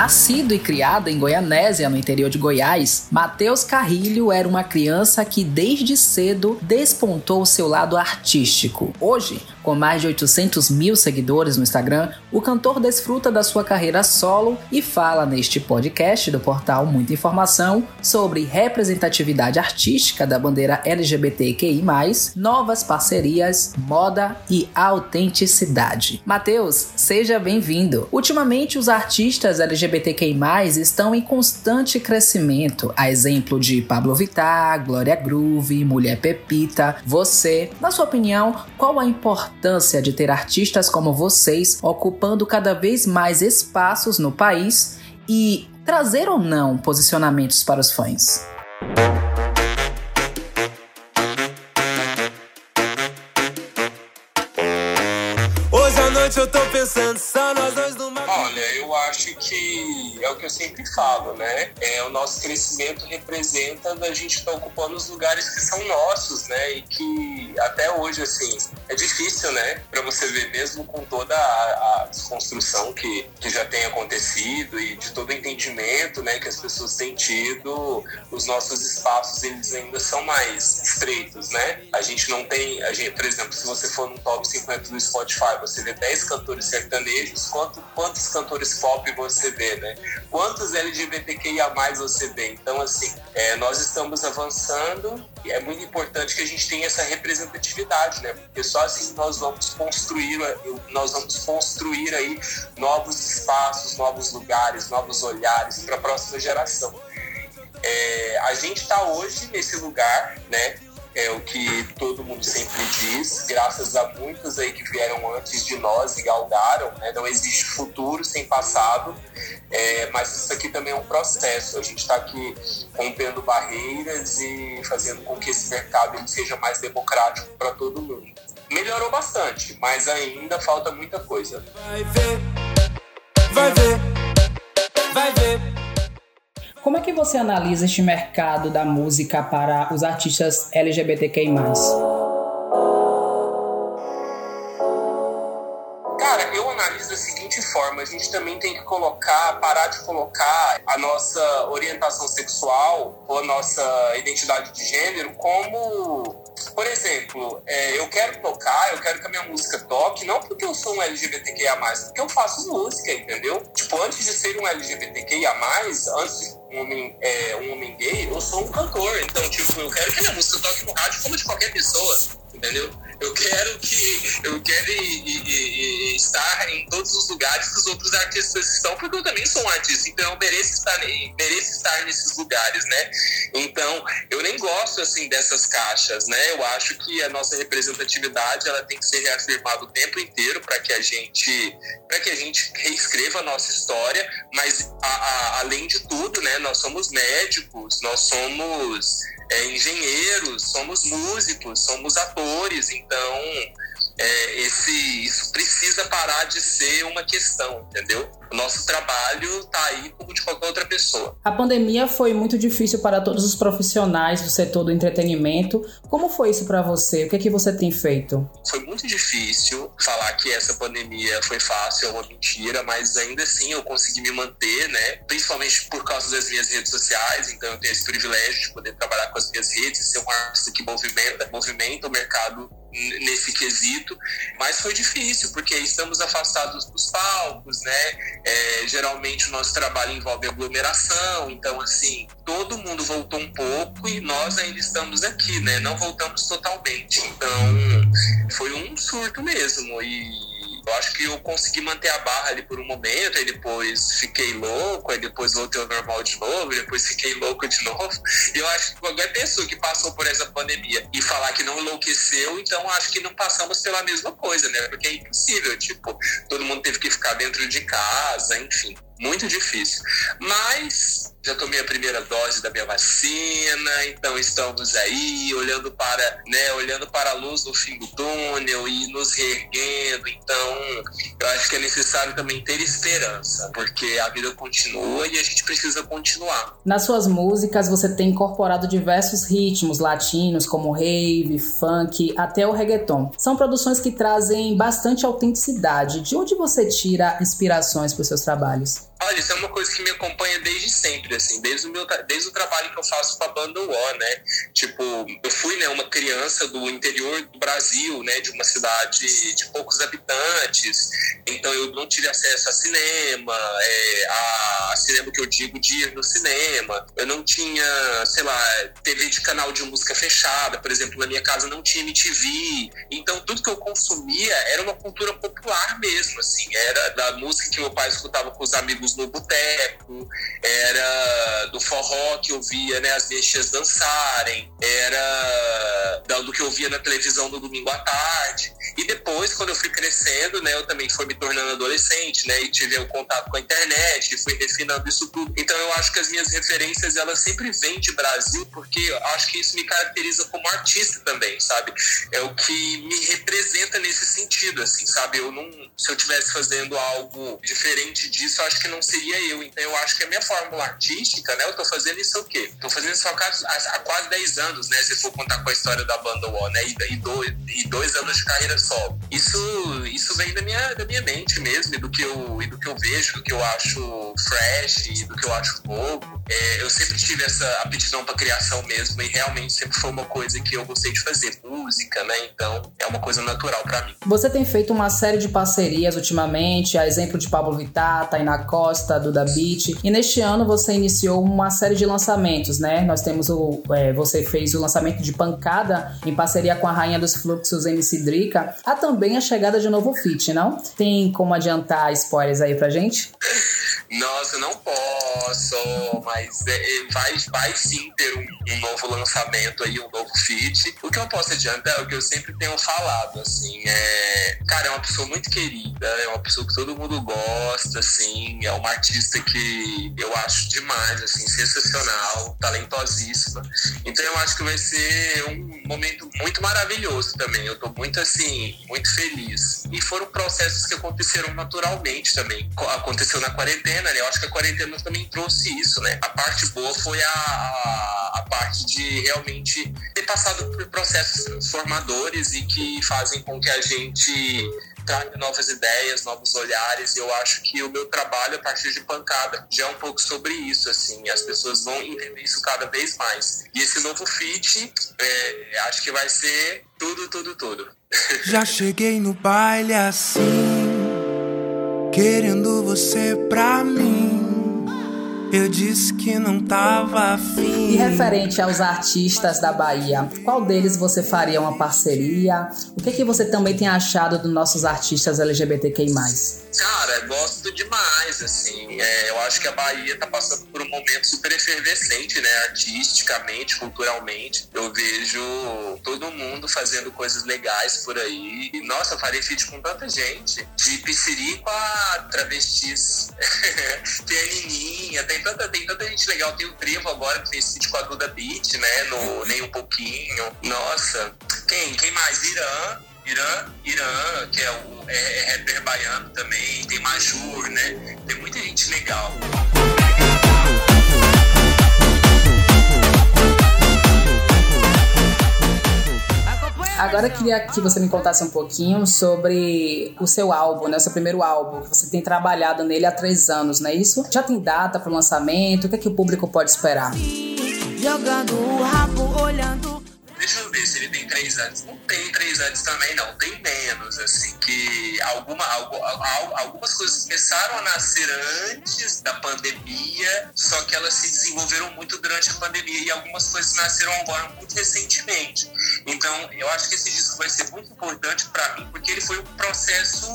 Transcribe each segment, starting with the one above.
Nascido e criado em Goianésia, no interior de Goiás, Matheus Carrilho era uma criança que desde cedo despontou seu lado artístico. Hoje, com mais de 800 mil seguidores no Instagram, o cantor desfruta da sua carreira solo e fala neste podcast do portal Muita Informação sobre representatividade artística da bandeira LGBTQI, novas parcerias, moda e autenticidade. Matheus, seja bem-vindo. Ultimamente, os artistas LGBTQI estão em constante crescimento, a exemplo de Pablo Vittar, Glória Groove, Mulher Pepita, você. Na sua opinião, qual a importância? Importância de ter artistas como vocês ocupando cada vez mais espaços no país e trazer ou não posicionamentos para os fãs. Noite eu tô pensando só nós dois numa. Olha, eu acho que é o que eu sempre falo, né? É, o nosso crescimento representa a gente estar tá ocupando os lugares que são nossos, né? E que até hoje, assim, é difícil, né? Para você ver, mesmo com toda a, a, desconstrução que, que já tem acontecido e de todo o entendimento, né? Que as pessoas têm tido, os nossos espaços, eles ainda são mais estreitos, né? A gente não tem, a gente, por exemplo, se você for no top 50 do Spotify, você vê 10 cantores sertanejos, quanto, quantos cantores pop você vê, né? Quantos LGBTQIA você vê? Então, assim, é, nós estamos avançando e é muito importante que a gente tenha essa representatividade, né? Porque só assim nós vamos construir, nós vamos construir aí novos espaços, novos lugares, novos olhares para a próxima geração. É, a gente está hoje nesse lugar, né? É o que todo mundo sempre diz, graças a muitos aí que vieram antes de nós e galgaram, né? não existe futuro sem passado, é, mas isso aqui também é um processo, a gente está aqui rompendo barreiras e fazendo com que esse mercado ele seja mais democrático para todo mundo. Melhorou bastante, mas ainda falta muita coisa. Vai ver, vai ver, vai ver. Como é que você analisa este mercado da música para os artistas LGBTQI+. Cara, eu analiso da seguinte forma, a gente também tem que colocar, parar de colocar a nossa orientação sexual ou a nossa identidade de gênero como por exemplo, é, eu quero tocar, eu quero que a minha música toque, não porque eu sou um LGBTQIA, porque eu faço música, entendeu? Tipo, antes de ser um LGBTQIA, antes de um homem, é, um homem gay, eu sou um cantor. Então, tipo, eu quero que a minha música toque no rádio como de qualquer pessoa, entendeu? Eu quero que eu quero ir, ir, ir, estar em todos os lugares que os outros artistas estão, porque eu também sou um artista, então eu mereço estar, mereço estar nesses lugares, né? Então, eu nem gosto assim dessas caixas, né? Eu acho que a nossa representatividade ela tem que ser reafirmada o tempo inteiro para que a gente para que a gente reescreva a nossa história, mas a, a, além de tudo, né? Nós somos médicos, nós somos é, engenheiros, somos músicos, somos atores, então é, esse, isso precisa parar de ser uma questão, entendeu? O nosso trabalho está aí como de qualquer outra pessoa. A pandemia foi muito difícil para todos os profissionais do setor do entretenimento. Como foi isso para você? O que é que você tem feito? Foi muito difícil falar que essa pandemia foi fácil, é uma mentira, mas ainda assim eu consegui me manter, né? Principalmente por causa das minhas redes sociais, então eu tenho esse privilégio de poder trabalhar com as minhas redes, ser um artista que movimenta, movimenta o mercado nesse quesito, mas foi difícil porque estamos afastados dos palcos, né? É, geralmente o nosso trabalho envolve aglomeração, então assim todo mundo voltou um pouco e nós ainda estamos aqui, né? Não voltamos totalmente, então foi um surto mesmo e eu acho que eu consegui manter a barra ali por um momento, aí depois fiquei louco, aí depois voltei ao normal de novo, depois fiquei louco de novo. E eu acho que qualquer pessoa que passou por essa pandemia e falar que não enlouqueceu, então acho que não passamos pela mesma coisa, né? Porque é impossível, tipo, todo mundo teve que ficar dentro de casa, enfim muito difícil. Mas já tomei a primeira dose da minha vacina, então estamos aí olhando para, né, olhando para a luz no fim do túnel e nos reerguendo. Então, eu acho que é necessário também ter esperança, porque a vida continua e a gente precisa continuar. Nas suas músicas você tem incorporado diversos ritmos latinos, como rave, funk, até o reggaeton. São produções que trazem bastante autenticidade. De onde você tira inspirações para os seus trabalhos? Olha, isso é uma coisa que me acompanha desde sempre, assim, desde o, meu, desde o trabalho que eu faço com a banda War, né? Tipo, eu fui, né, uma criança do interior do Brasil, né, de uma cidade de poucos habitantes, então eu não tive acesso a cinema, é, a, a cinema que eu digo de ir no cinema, eu não tinha, sei lá, TV de canal de música fechada, por exemplo, na minha casa não tinha MTV, então tudo que eu consumia era uma cultura popular mesmo, assim, era da música que meu pai escutava com os amigos no boteco, era do forró que eu via, né, as bichas dançarem, era do que eu via na televisão no domingo à tarde. E depois, quando eu fui crescendo, né, eu também fui me tornando adolescente, né, e tive o um contato com a internet, fui refinando isso tudo. Então eu acho que as minhas referências, elas sempre vêm de Brasil, porque eu acho que isso me caracteriza como artista também, sabe? É o que me representa nesse sentido, assim, sabe? Eu não, se eu estivesse fazendo algo diferente disso, eu acho que não seria eu. Então eu acho que a minha fórmula artística, né, eu tô fazendo isso o quê? Tô fazendo isso há, há quase 10 anos, né, se for contar com a história da banda Wall, né, e, e, dois, e dois anos de carreira solo. Isso, isso vem da minha, da minha mente mesmo, e do que eu, e do que eu vejo, do que eu acho fresh, e do que eu acho novo. É, eu sempre tive essa aptidão para criação mesmo, e realmente sempre foi uma coisa que eu gostei de fazer, música, né? Então é uma coisa natural para mim. Você tem feito uma série de parcerias ultimamente, a exemplo de Pablo Vittar, Tainá Costa, Duda Beat, e neste ano você iniciou uma série de lançamentos, né? Nós temos o. É, você fez o lançamento de Pancada em parceria com a Rainha dos Fluxos MC Drica. Há também a chegada de um novo feat, não? Tem como adiantar spoilers aí pra gente? Nossa, não posso, mas é, é, vai, vai sim ter um, um, novo lançamento aí, um novo feat. O que eu posso adiantar é o que eu sempre tenho falado, assim, é... Cara, é uma pessoa muito querida, é uma pessoa que todo mundo gosta, assim, é uma artista que eu acho demais, assim, sensacional, talentosíssima. Então eu acho que vai ser um momento muito maravilhoso também. Eu tô muito, assim, muito feliz. E foram processos que aconteceram naturalmente também. Aconteceu na quarentena, né? Eu acho que a quarentena também trouxe isso, né? A parte boa foi a, a parte de realmente ter passado por processos transformadores e que fazem com que a gente traga novas ideias, novos olhares. Eu acho que o meu trabalho a partir de pancada já é um pouco sobre isso, assim. As pessoas vão entender isso cada vez mais. E esse novo feat, é, acho que vai ser tudo, tudo, tudo. Já cheguei no baile assim querendo você pra mim. Eu disse que não tava afim. E referente aos artistas da Bahia, qual deles você faria uma parceria? O que, que você também tem achado dos nossos artistas LGBTQI? Cara, gosto demais, assim. É, eu acho que a Bahia tá passando por um momento super efervescente, né? Artisticamente, culturalmente. Eu vejo todo mundo fazendo coisas legais por aí. E, nossa, eu farei feat com tanta gente. De Piscirico a travestis. tem a Nininha, tem tanta, tem tanta gente legal. Tem o Trevo agora, que fez feat com a Duda Beat, né? No Nem Um Pouquinho. Nossa. Quem? Quem mais? Irã. Irã, Irã, que é o é, é rapper baiano também, tem Majur, né? Tem muita gente legal. Agora eu queria que você me contasse um pouquinho sobre o seu álbum, né? O seu primeiro álbum, que você tem trabalhado nele há três anos, não é isso? Já tem data para o lançamento? O que, é que o público pode esperar? Jogando o rabo, olhando Deixa eu ver se ele tem três anos. Não tem três anos também, não. Tem menos, assim, que alguma, algumas coisas começaram a nascer antes da pandemia, só que elas se desenvolveram muito durante a pandemia e algumas coisas nasceram agora muito recentemente. Então, eu acho que esse disco vai ser muito importante para mim, porque ele foi um processo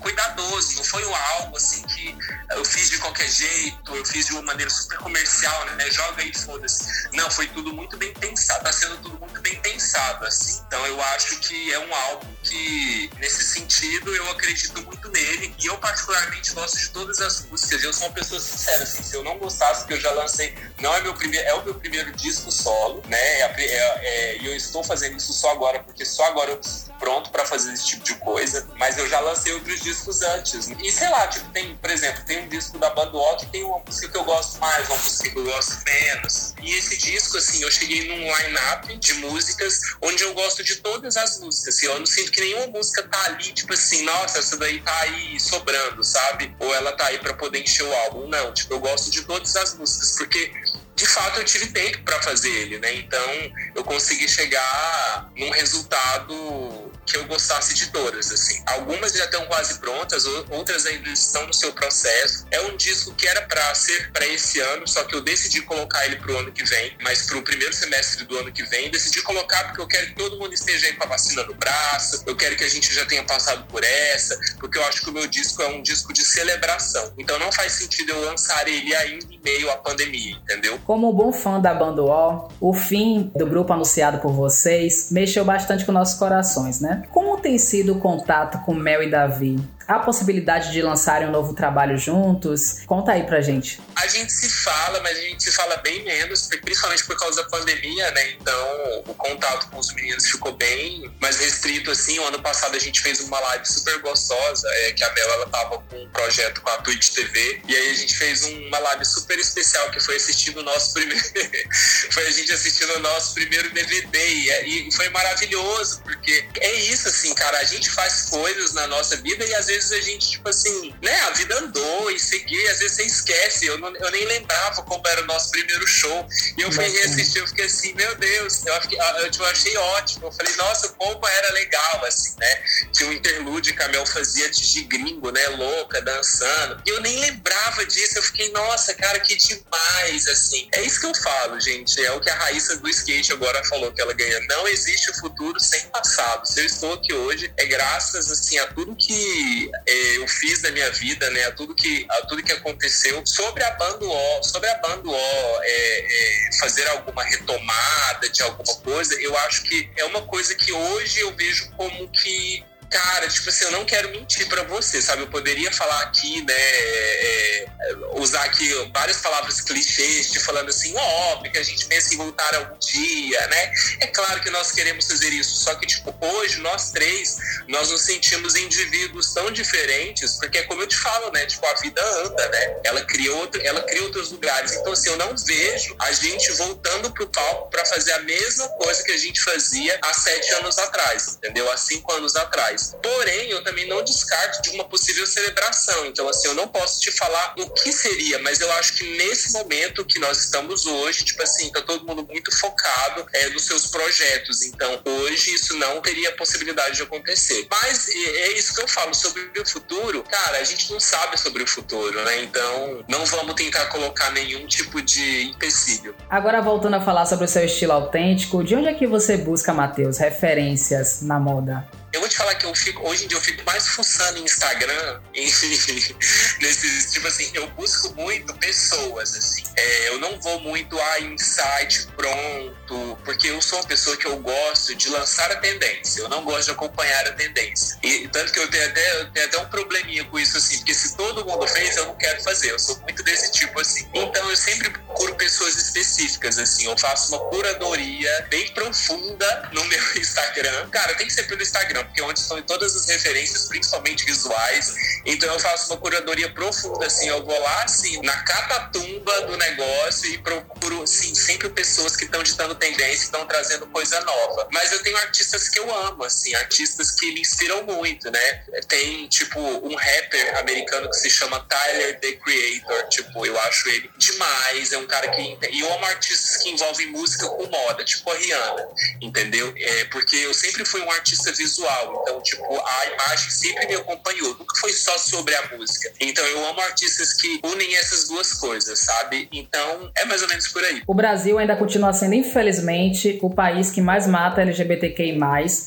cuidadoso, não foi algo assim que eu fiz de qualquer jeito, eu fiz de uma maneira super comercial, né? Joga aí, foda-se. Não, foi tudo muito bem pensado, tá sendo tudo muito bem pensado, assim. Então eu acho que é um álbum que, nesse sentido, eu acredito muito nele. E eu, particularmente, gosto de todas as músicas. Eu sou uma pessoa sincera, assim. Se eu não gostasse, que eu já lancei, não é meu primeiro, é o meu primeiro disco solo, né? É, é, é, e eu estou fazendo isso só agora, porque só agora eu pronto para fazer esse tipo de coisa. Mas eu já lancei outros discos antes. E sei lá, tipo, tem, por exemplo, tem um disco da banda O que tem uma música que eu gosto mais, uma música que eu gosto menos. E esse disco, assim, eu cheguei num line-up de músicas onde eu gosto de todas as músicas. Assim, eu não sinto que nenhuma música tá ali, tipo assim, nossa, essa daí tá aí sobrando, sabe? Ou ela tá aí para poder encher o álbum. Não, tipo, eu gosto de todas as músicas, porque de fato eu tive tempo para fazer ele, né? Então eu consegui chegar num resultado que eu gostasse de todas, assim. Algumas já estão quase prontas, outras ainda estão no seu processo. É um disco que era para ser para esse ano, só que eu decidi colocar ele pro ano que vem, mas pro primeiro semestre do ano que vem, decidi colocar porque eu quero que todo mundo esteja aí com a vacina no braço, eu quero que a gente já tenha passado por essa, porque eu acho que o meu disco é um disco de celebração. Então não faz sentido eu lançar ele ainda em meio à pandemia, entendeu? Como bom fã da banda O, o fim do grupo anunciado por vocês mexeu bastante com nossos corações, né? Como tem sido o contato com Mel e Davi? Há possibilidade de lançarem um novo trabalho juntos? Conta aí pra gente. A gente se fala, mas a gente se fala bem menos, principalmente por causa da pandemia, né? Então o contato com os meninos ficou bem mais restrito, assim. O ano passado a gente fez uma live super gostosa, é, que a Mel ela tava com um projeto com a Twitch TV, e aí a gente fez uma live super especial, que foi assistindo o nosso primeiro. foi a gente assistindo o nosso primeiro DVD, e, e foi maravilhoso, porque é isso, assim, cara. A gente faz coisas na nossa vida e às vezes vezes a gente, tipo assim, né, a vida andou e seguir, às vezes você esquece. Eu, não, eu nem lembrava como era o nosso primeiro show. E eu fui reassistir, eu fiquei assim, meu Deus, eu, fiquei, eu, eu achei ótimo. Eu falei, nossa, como era legal, assim, né? Tinha um interlude que a Mel fazia de gringo, né, louca, dançando. E eu nem lembrava disso, eu fiquei, nossa, cara, que demais, assim. É isso que eu falo, gente, é o que a Raíssa do skate agora falou que ela ganha. Não existe o futuro sem passado. Se eu estou aqui hoje, é graças, assim, a tudo que é, eu fiz da minha vida, né, a tudo que a tudo que aconteceu sobre a banda O, sobre a banda O, é, é, fazer alguma retomada de alguma coisa, eu acho que é uma coisa que hoje eu vejo como que cara, tipo assim, eu não quero mentir para você, sabe? Eu poderia falar aqui, né, é, é, usar aqui várias palavras clichês, te falando assim, óbvio que a gente pensa em voltar algum dia, né? É claro que nós queremos fazer isso, só que, tipo, hoje, nós três, nós nos sentimos indivíduos tão diferentes, porque é como eu te falo, né? Tipo, a vida anda, né? Ela cria, outro, ela cria outros lugares. Então, assim, eu não vejo a gente voltando pro palco para fazer a mesma coisa que a gente fazia há sete anos atrás, entendeu? Há cinco anos atrás. Porém, eu também não descarto de uma possível celebração. Então, assim, eu não posso te falar o que seria, mas eu acho que nesse momento que nós estamos hoje, tipo assim, tá todo mundo muito focado é, nos seus projetos. Então, hoje isso não teria possibilidade de acontecer. Mas é isso que eu falo sobre o futuro. Cara, a gente não sabe sobre o futuro, né? Então, não vamos tentar colocar nenhum tipo de empecilho. Agora, voltando a falar sobre o seu estilo autêntico, de onde é que você busca, Matheus, referências na moda? Eu vou te falar que eu fico, hoje em dia eu fico mais fuçando em Instagram, em, nesses, tipo assim, eu busco muito pessoas, assim. É, eu não vou muito a insight pronto, porque eu sou uma pessoa que eu gosto de lançar a tendência, eu não gosto de acompanhar a tendência. E tanto que eu tenho até, eu tenho até um probleminha com isso, assim, porque se todo mundo fez, eu não quero fazer. Eu sou muito desse tipo, assim. Então eu sempre procuro pessoas específicas, assim. Eu faço uma curadoria bem profunda no meu Instagram. Cara, tem que ser pelo Instagram porque é onde estão todas as referências, principalmente visuais. Então eu faço uma curadoria profunda, assim, eu vou lá, assim, na catatumba do negócio e procuro, assim, sempre pessoas que estão ditando tendência, estão trazendo coisa nova. Mas eu tenho artistas que eu amo, assim, artistas que me inspiram muito, né? Tem, tipo, um rapper americano que se chama Tyler, The Creator, tipo, eu acho ele demais, é um cara que... E eu amo artistas que envolvem música com moda, tipo a Rihanna, entendeu? É, porque eu sempre fui um artista visual Então, tipo, a imagem sempre me acompanhou. Nunca foi só sobre a música. Então, eu amo artistas que unem essas duas coisas, sabe? Então, é mais ou menos por aí. O Brasil ainda continua sendo, infelizmente, o país que mais mata LGBTQI+.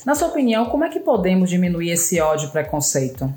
Na sua opinião, como é que podemos diminuir esse ódio e preconceito?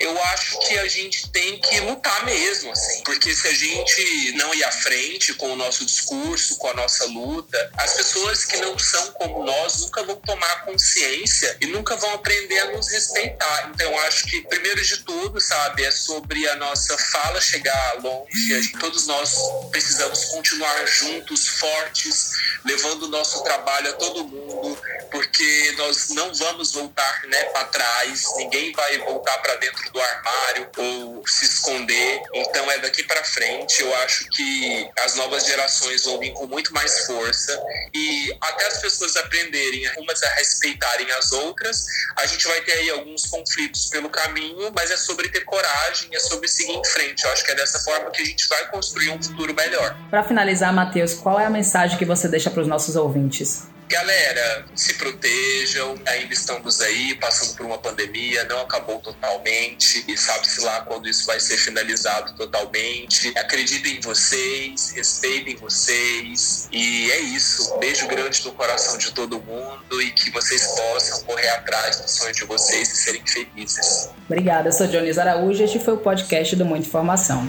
Eu acho que a gente tem que lutar mesmo, assim. Porque se a gente não ir à frente com o nosso discurso, com a nossa luta, as pessoas que não são como nós nunca vão tomar consciência e nunca vão aprender a nos respeitar. Então, eu acho que, primeiro de tudo, sabe, é sobre a nossa fala chegar longe. Todos nós precisamos continuar juntos, fortes, levando o nosso trabalho a todo mundo, porque nós não vamos voltar né, para trás, ninguém vai voltar para dentro do armário ou se esconder. Então é daqui para frente. Eu acho que as novas gerações vão vir com muito mais força e até as pessoas aprenderem umas a respeitarem as outras. A gente vai ter aí alguns conflitos pelo caminho, mas é sobre ter coragem, é sobre seguir em frente. Eu acho que é dessa forma que a gente vai construir um futuro melhor. Para finalizar, Matheus, qual é a mensagem que você deixa para os nossos ouvintes? Galera, se protejam, ainda estamos aí passando por uma pandemia, não acabou totalmente e sabe-se lá quando isso vai ser finalizado totalmente. Acreditem em vocês, respeitem vocês e é isso. Beijo grande no coração de todo mundo e que vocês possam correr atrás do sonho de vocês e serem felizes. Obrigada, eu sou Dionísio Araújo e este foi o podcast do Muita Informação.